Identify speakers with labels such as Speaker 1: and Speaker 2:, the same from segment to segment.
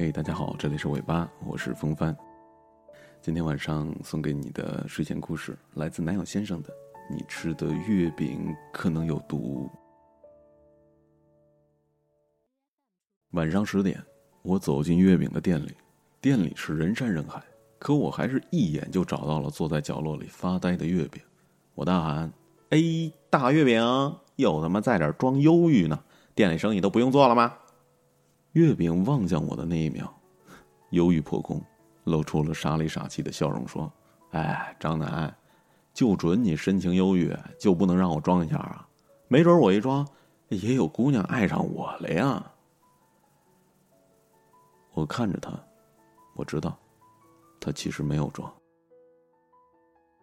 Speaker 1: 嘿，大家好，这里是尾巴，我是风帆。今天晚上送给你的睡前故事来自南友先生的《你吃的月饼可能有毒》。晚上十点，我走进月饼的店里，店里是人山人海，可我还是一眼就找到了坐在角落里发呆的月饼。我大喊：“哎，大月饼，又他妈在这装忧郁呢！店里生意都不用做了吗？”月饼望向我的那一秒，忧郁破空，露出了傻里傻气的笑容，说：“哎，张楠，就准你深情忧郁，就不能让我装一下啊？没准我一装，也有姑娘爱上我了呀。”我看着他，我知道，他其实没有装。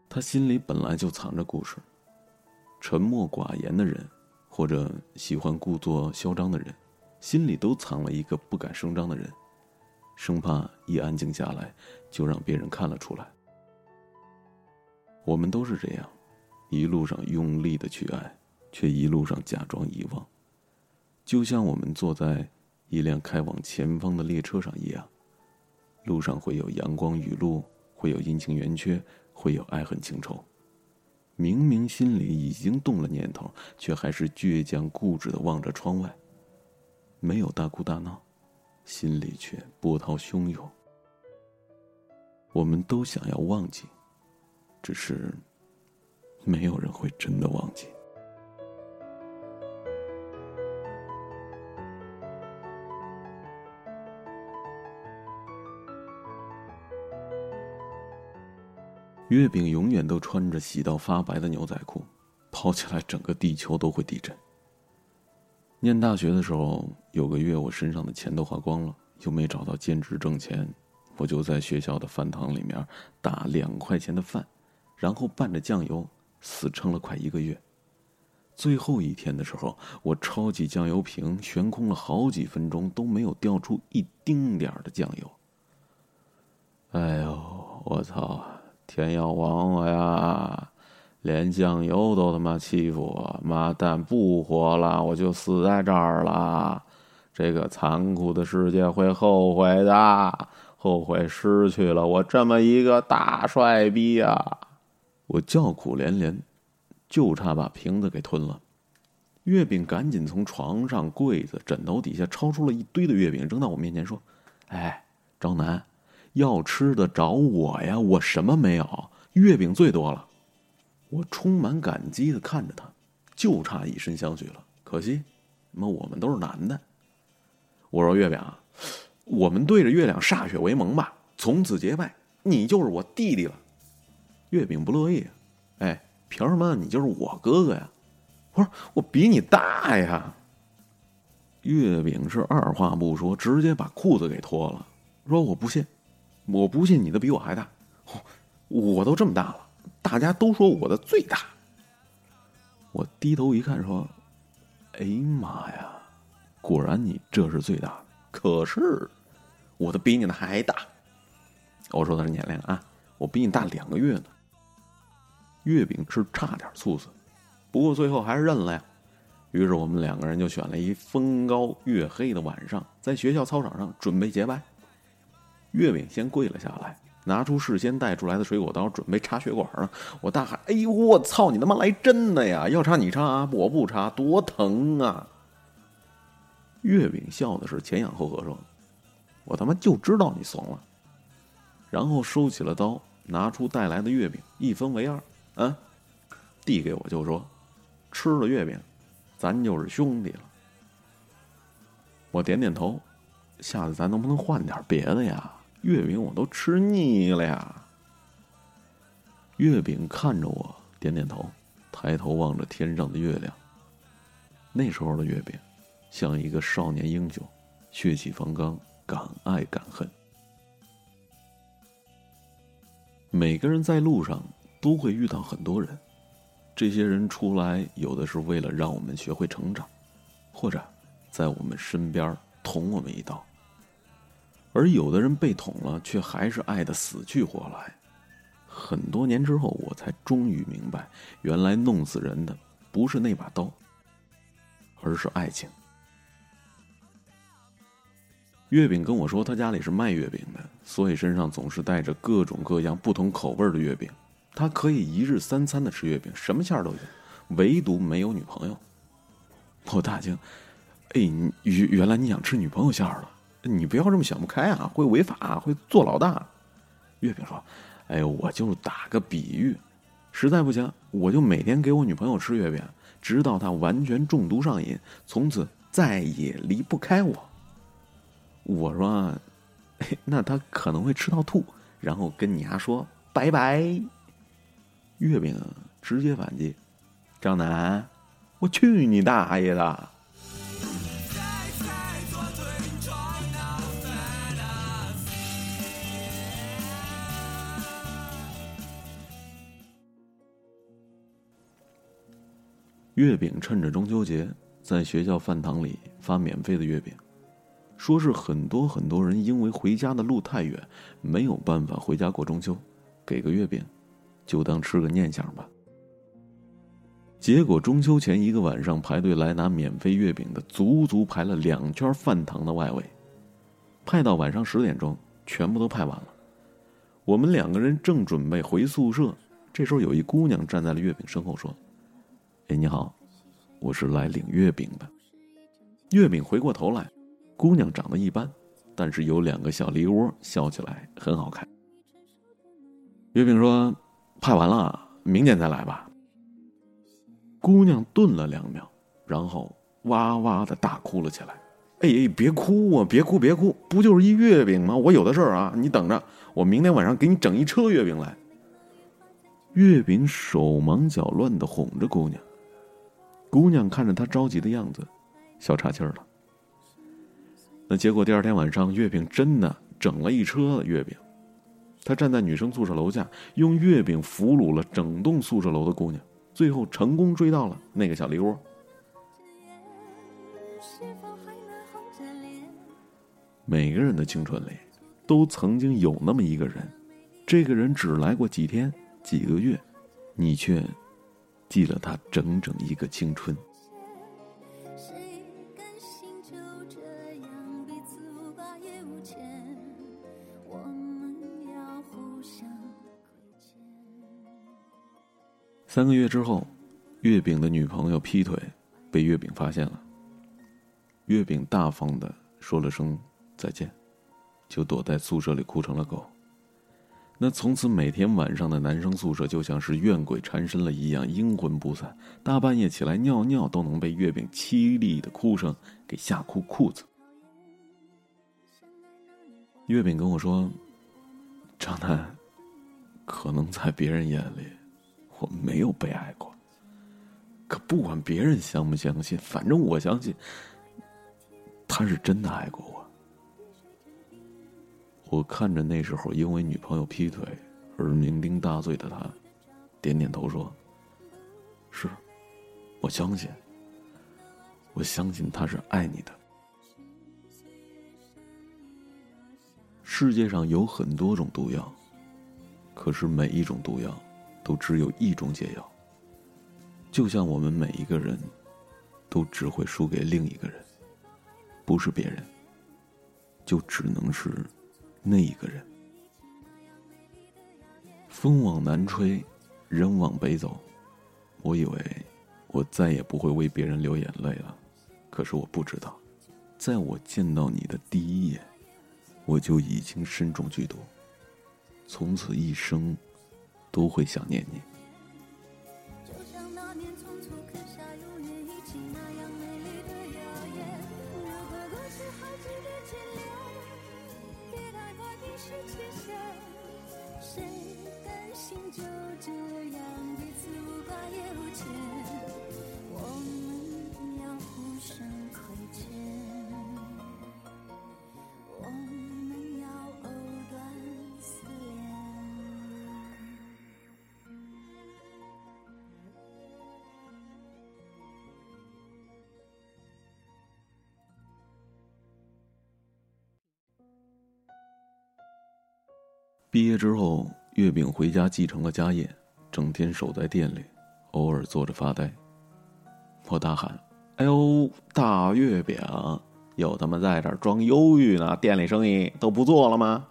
Speaker 1: 他心里本来就藏着故事。沉默寡言的人，或者喜欢故作嚣张的人。心里都藏了一个不敢声张的人，生怕一安静下来，就让别人看了出来。我们都是这样，一路上用力的去爱，却一路上假装遗忘，就像我们坐在一辆开往前方的列车上一样。路上会有阳光雨露，会有阴晴圆缺，会有爱恨情仇。明明心里已经动了念头，却还是倔强固执的望着窗外。没有大哭大闹，心里却波涛汹涌。我们都想要忘记，只是没有人会真的忘记。月饼永远都穿着洗到发白的牛仔裤，跑起来整个地球都会地震。念大学的时候，有个月我身上的钱都花光了，又没找到兼职挣钱，我就在学校的饭堂里面打两块钱的饭，然后拌着酱油，死撑了快一个月。最后一天的时候，我抄起酱油瓶悬空了好几分钟，都没有掉出一丁点儿的酱油。哎呦，我操！天要亡我呀！连酱油都他妈欺负我，妈蛋不活了，我就死在这儿了。这个残酷的世界会后悔的，后悔失去了我这么一个大帅逼呀！我叫苦连连，就差把瓶子给吞了。月饼赶紧从床上、柜子、枕头底下抄出了一堆的月饼，扔到我面前说：“哎，张楠，要吃的找我呀，我什么没有，月饼最多了。”我充满感激的看着他，就差以身相许了。可惜，妈，我们都是男的。我说月饼啊，我们对着月亮歃血为盟吧，从此结拜，你就是我弟弟了。月饼不乐意，哎，凭什么你就是我哥哥呀？我说我比你大呀。月饼是二话不说，直接把裤子给脱了，说我不信，我不信你的比我还大，我都这么大了。大家都说我的最大，我低头一看，说：“哎妈呀，果然你这是最大。可是我的比你的还大。”我说的是年龄啊，我比你大两个月呢。月饼是差点猝死，不过最后还是认了呀。于是我们两个人就选了一风高月黑的晚上，在学校操场上准备结拜。月饼先跪了下来。拿出事先带出来的水果刀，准备插血管呢。我大喊：“哎呦，我操！你他妈来真的呀！要插你插啊，我不插，多疼啊！”月饼笑的是前仰后合，说：“我他妈就知道你怂了。”然后收起了刀，拿出带来的月饼，一分为二，啊，递给我就说：“吃了月饼，咱就是兄弟了。”我点点头，下次咱能不能换点别的呀？月饼我都吃腻了呀。月饼看着我，点点头，抬头望着天上的月亮。那时候的月饼，像一个少年英雄，血气方刚，敢爱敢恨。每个人在路上都会遇到很多人，这些人出来，有的是为了让我们学会成长，或者在我们身边捅我们一刀。而有的人被捅了，却还是爱的死去活来。很多年之后，我才终于明白，原来弄死人的不是那把刀，而是爱情。月饼跟我说，他家里是卖月饼的，所以身上总是带着各种各样不同口味的月饼。他可以一日三餐的吃月饼，什么馅儿都有，唯独没有女朋友。我大惊，哎，原原来你想吃女朋友馅儿了？你不要这么想不开啊，会违法，会坐老大。月饼说：“哎呦，我就打个比喻，实在不行，我就每天给我女朋友吃月饼，直到她完全中毒上瘾，从此再也离不开我。”我说：“那她可能会吃到吐，然后跟你丫说拜拜。”月饼直接反击：“张楠，我去你大爷的！”月饼趁着中秋节，在学校饭堂里发免费的月饼，说是很多很多人因为回家的路太远，没有办法回家过中秋，给个月饼，就当吃个念想吧。结果中秋前一个晚上排队来拿免费月饼的，足足排了两圈饭堂的外围，派到晚上十点钟，全部都派完了。我们两个人正准备回宿舍，这时候有一姑娘站在了月饼身后说。哎，你好，我是来领月饼的。月饼回过头来，姑娘长得一般，但是有两个小梨窝，笑起来很好看。月饼说：“派完了，明年再来吧。”姑娘顿了两秒，然后哇哇的大哭了起来。哎哎，别哭啊，别哭别哭，不就是一月饼吗？我有的事儿啊，你等着，我明天晚上给你整一车月饼来。月饼手忙脚乱的哄着姑娘。姑娘看着他着急的样子，笑岔气儿了。那结果第二天晚上，月饼真的整了一车的月饼。他站在女生宿舍楼下，用月饼俘虏了整栋宿舍楼的姑娘，最后成功追到了那个小梨窝。每个人的青春里，都曾经有那么一个人，这个人只来过几天、几个月，你却。记了他整整一个青春。三个月之后，月饼的女朋友劈腿，被月饼发现了。月饼大方的说了声再见，就躲在宿舍里哭成了狗。那从此每天晚上的男生宿舍就像是怨鬼缠身了一样，阴魂不散。大半夜起来尿尿都能被月饼凄厉的哭声给吓哭裤子。月饼跟我说：“张楠，可能在别人眼里，我没有被爱过。可不管别人相不相信，反正我相信，他是真的爱过我。”我看着那时候因为女朋友劈腿而酩酊大醉的他，点点头说：“是，我相信。我相信他是爱你的。世界上有很多种毒药，可是每一种毒药都只有一种解药。就像我们每一个人，都只会输给另一个人，不是别人，就只能是。”那一个人，风往南吹，人往北走。我以为我再也不会为别人流眼泪了，可是我不知道，在我见到你的第一眼，我就已经身中剧毒，从此一生都会想念你。毕业之后，月饼回家继承了家业，整天守在店里，偶尔坐着发呆。我大喊：“哎呦，大月饼，又他妈在这儿装忧郁呢？店里生意都不做了吗？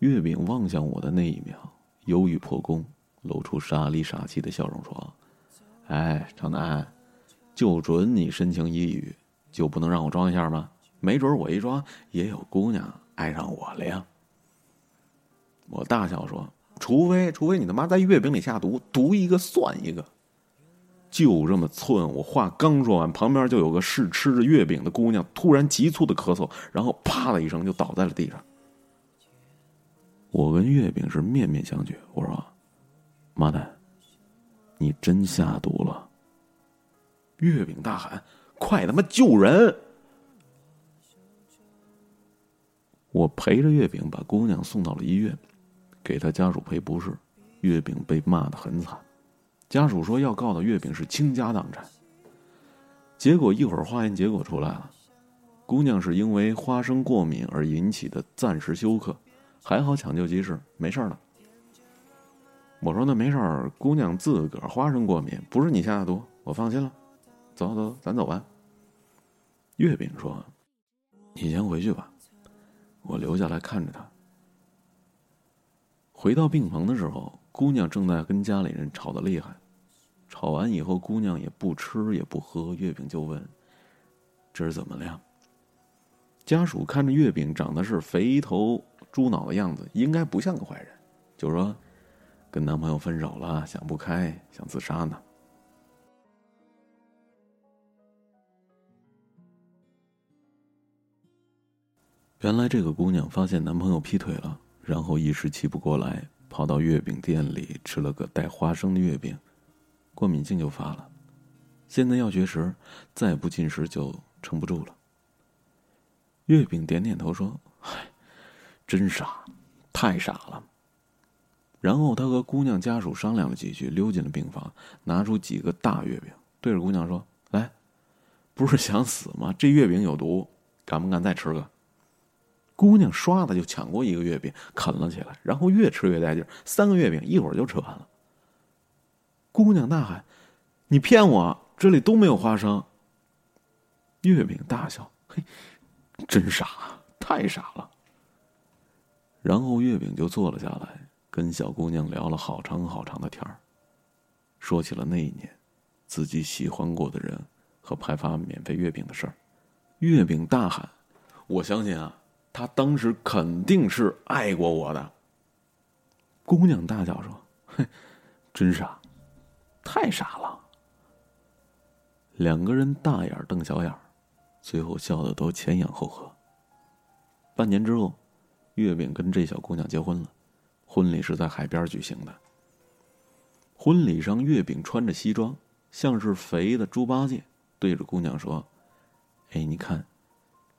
Speaker 1: 月饼望向我的那一秒，忧郁破功，露出傻里傻气的笑容，说：“哎，长南，就准你深情一语，就不能让我装一下吗？没准我一装，也有姑娘爱上我了呀。”我大笑说：“除非，除非你他妈在月饼里下毒，毒一个算一个。”就这么寸，我话刚说完，旁边就有个试吃着月饼的姑娘突然急促的咳嗽，然后啪的一声就倒在了地上。我跟月饼是面面相觑，我说：“妈蛋，你真下毒了！”月饼大喊：“快他妈救人！”我陪着月饼把姑娘送到了医院，给他家属赔不是，月饼被骂的很惨。家属说要告的月饼是倾家荡产。结果一会儿化验结果出来了，姑娘是因为花生过敏而引起的暂时休克，还好抢救及时，没事了。我说那没事儿，姑娘自个儿花生过敏，不是你下的毒，我放心了。走走走，咱走吧。月饼说：“你先回去吧，我留下来看着她。”回到病房的时候，姑娘正在跟家里人吵得厉害。吵完以后，姑娘也不吃也不喝，月饼就问：“这是怎么了？”？”家属看着月饼长得是肥头猪脑的样子，应该不像个坏人，就说：“跟男朋友分手了，想不开，想自杀呢。”原来这个姑娘发现男朋友劈腿了，然后一时气不过来，跑到月饼店里吃了个带花生的月饼。过敏性就发了，现在要绝食，再不进食就撑不住了。月饼点点头说：“嗨，真傻，太傻了。”然后他和姑娘家属商量了几句，溜进了病房，拿出几个大月饼，对着姑娘说：“来，不是想死吗？这月饼有毒，敢不敢再吃个？”姑娘唰的就抢过一个月饼，啃了起来，然后越吃越带劲，三个月饼一会儿就吃完了。姑娘大喊：“你骗我！这里都没有花生。”月饼大笑：“嘿，真傻，太傻了。”然后月饼就坐了下来，跟小姑娘聊了好长好长的天儿，说起了那一年自己喜欢过的人和派发免费月饼的事儿。月饼大喊：“我相信啊，他当时肯定是爱过我的。”姑娘大叫说：“嘿，真傻。”太傻了，两个人大眼瞪小眼最后笑得都前仰后合。半年之后，月饼跟这小姑娘结婚了，婚礼是在海边举行的。婚礼上，月饼穿着西装，像是肥的猪八戒，对着姑娘说：“哎，你看，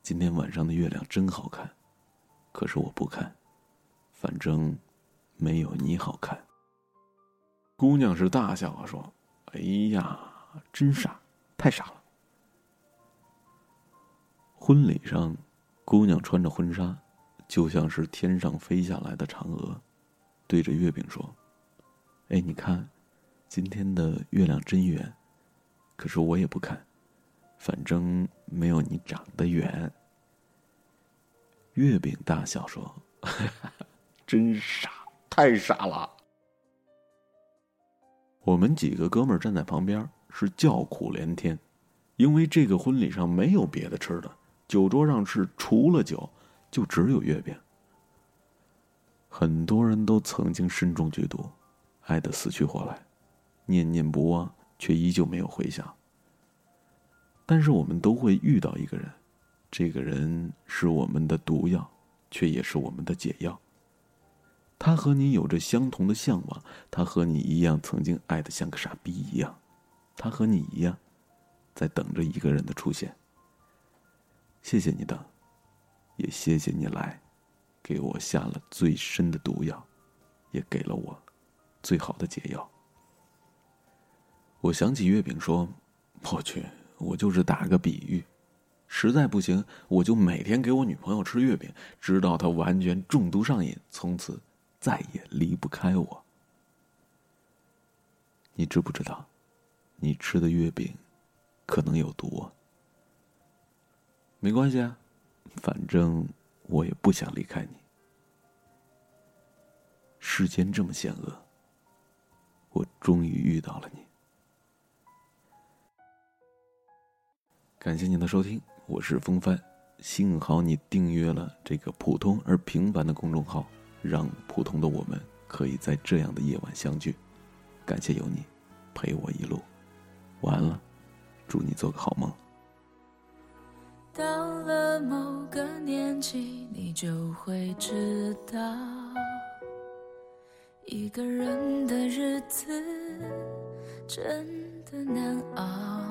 Speaker 1: 今天晚上的月亮真好看，可是我不看，反正没有你好看。”姑娘是大笑啊，说：“哎呀，真傻，太傻了。”婚礼上，姑娘穿着婚纱，就像是天上飞下来的嫦娥，对着月饼说：“哎，你看，今天的月亮真圆，可是我也不看，反正没有你长得圆。”月饼大笑说：“ 真傻，太傻了。”我们几个哥们儿站在旁边，是叫苦连天，因为这个婚礼上没有别的吃的，酒桌上是除了酒，就只有月饼。很多人都曾经身中剧毒，爱得死去活来，念念不忘，却依旧没有回响。但是我们都会遇到一个人，这个人是我们的毒药，却也是我们的解药。他和你有着相同的向往，他和你一样曾经爱的像个傻逼一样，他和你一样，在等着一个人的出现。谢谢你等，也谢谢你来，给我下了最深的毒药，也给了我最好的解药。我想起月饼说：“我去，我就是打个比喻，实在不行，我就每天给我女朋友吃月饼，直到她完全中毒上瘾，从此。”再也离不开我。你知不知道，你吃的月饼可能有毒？没关系啊，反正我也不想离开你。世间这么险恶，我终于遇到了你。感谢您的收听，我是风帆。幸好你订阅了这个普通而平凡的公众号，让普通的我们可以在这样的夜晚相聚。感谢有你，陪我一路。晚安了，祝你做个好梦。
Speaker 2: 到了某个年纪，你就会知道，一个人的日子真的难熬。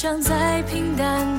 Speaker 2: 想再平淡